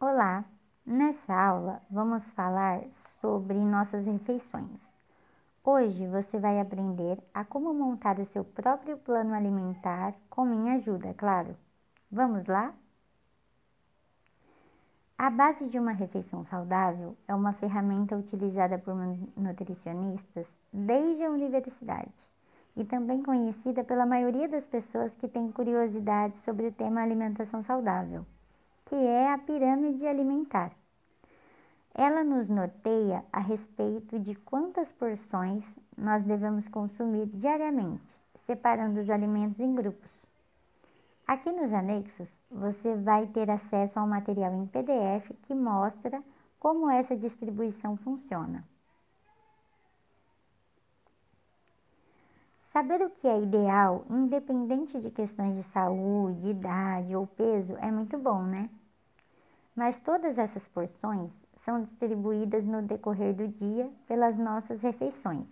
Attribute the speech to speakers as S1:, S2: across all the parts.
S1: Olá! Nessa aula vamos falar sobre nossas refeições. Hoje você vai aprender a como montar o seu próprio plano alimentar com minha ajuda, claro. Vamos lá? A base de uma refeição saudável é uma ferramenta utilizada por nutricionistas desde a universidade e também conhecida pela maioria das pessoas que têm curiosidade sobre o tema alimentação saudável que é a pirâmide alimentar. Ela nos norteia a respeito de quantas porções nós devemos consumir diariamente, separando os alimentos em grupos. Aqui nos anexos, você vai ter acesso a um material em PDF que mostra como essa distribuição funciona. Saber o que é ideal, independente de questões de saúde, idade ou peso, é muito bom, né? Mas todas essas porções são distribuídas no decorrer do dia pelas nossas refeições,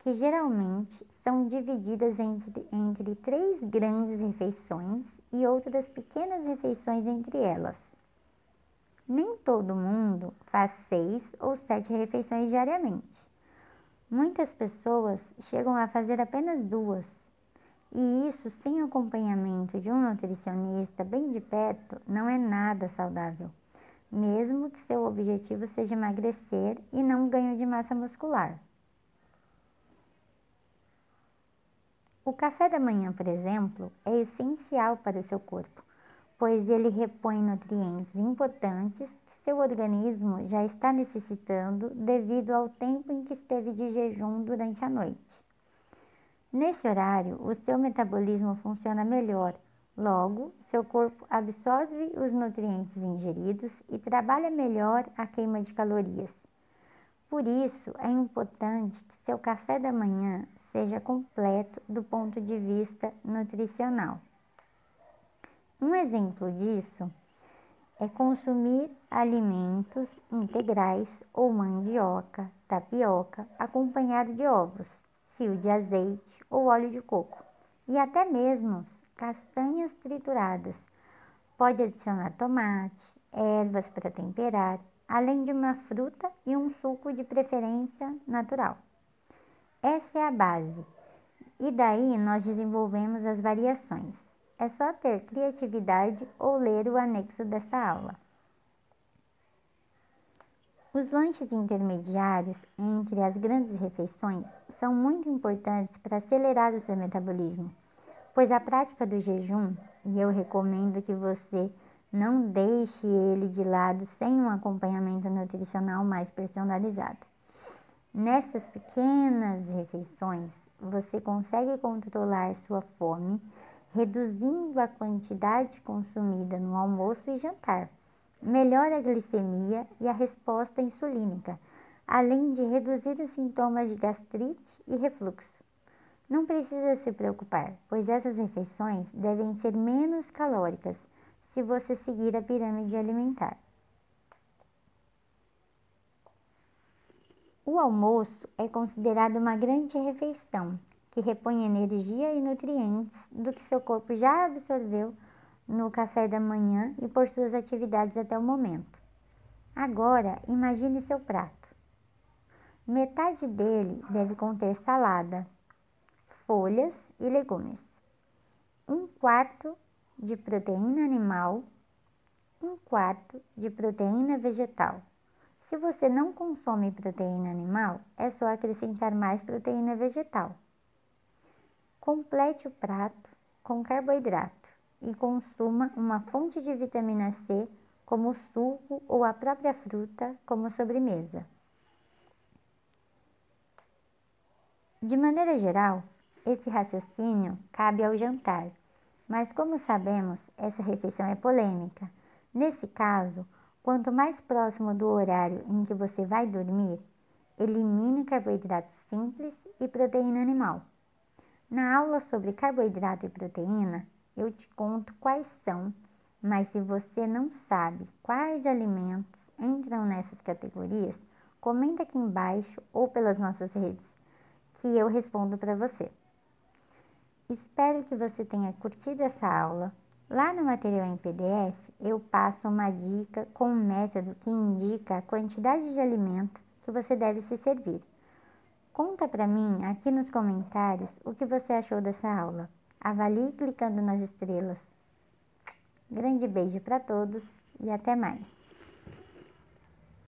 S1: que geralmente são divididas entre, entre três grandes refeições e outras pequenas refeições entre elas. Nem todo mundo faz seis ou sete refeições diariamente. Muitas pessoas chegam a fazer apenas duas, e isso sem acompanhamento de um nutricionista bem de perto não é nada saudável, mesmo que seu objetivo seja emagrecer e não ganho de massa muscular. O café da manhã, por exemplo, é essencial para o seu corpo, pois ele repõe nutrientes importantes que seu organismo já está necessitando devido ao tempo em que esteve de jejum durante a noite. Nesse horário, o seu metabolismo funciona melhor, logo, seu corpo absorve os nutrientes ingeridos e trabalha melhor a queima de calorias. Por isso, é importante que seu café da manhã seja completo do ponto de vista nutricional. Um exemplo disso é consumir alimentos integrais ou mandioca, tapioca, acompanhado de ovos fio de azeite ou óleo de coco e até mesmo castanhas trituradas. Pode adicionar tomate, ervas para temperar, além de uma fruta e um suco de preferência natural. Essa é a base. E daí nós desenvolvemos as variações. É só ter criatividade ou ler o anexo desta aula. Os lanches intermediários entre as grandes refeições são muito importantes para acelerar o seu metabolismo, pois a prática do jejum, e eu recomendo que você não deixe ele de lado sem um acompanhamento nutricional mais personalizado. Nessas pequenas refeições, você consegue controlar sua fome, reduzindo a quantidade consumida no almoço e jantar melhora a glicemia e a resposta insulínica, além de reduzir os sintomas de gastrite e refluxo. Não precisa se preocupar, pois essas refeições devem ser menos calóricas se você seguir a pirâmide alimentar. O almoço é considerado uma grande refeição que repõe energia e nutrientes do que seu corpo já absorveu no café da manhã e por suas atividades até o momento. Agora, imagine seu prato. Metade dele deve conter salada, folhas e legumes. Um quarto de proteína animal, um quarto de proteína vegetal. Se você não consome proteína animal, é só acrescentar mais proteína vegetal. Complete o prato com carboidrato e consuma uma fonte de vitamina C, como suco ou a própria fruta, como sobremesa. De maneira geral, esse raciocínio cabe ao jantar, mas como sabemos, essa refeição é polêmica. Nesse caso, quanto mais próximo do horário em que você vai dormir, elimine carboidratos simples e proteína animal. Na aula sobre carboidrato e proteína, eu te conto quais são, mas se você não sabe quais alimentos entram nessas categorias, comenta aqui embaixo ou pelas nossas redes que eu respondo para você. Espero que você tenha curtido essa aula. Lá no material em PDF, eu passo uma dica com um método que indica a quantidade de alimento que você deve se servir. Conta para mim aqui nos comentários o que você achou dessa aula. Avalie clicando nas estrelas. Grande beijo para todos e até mais!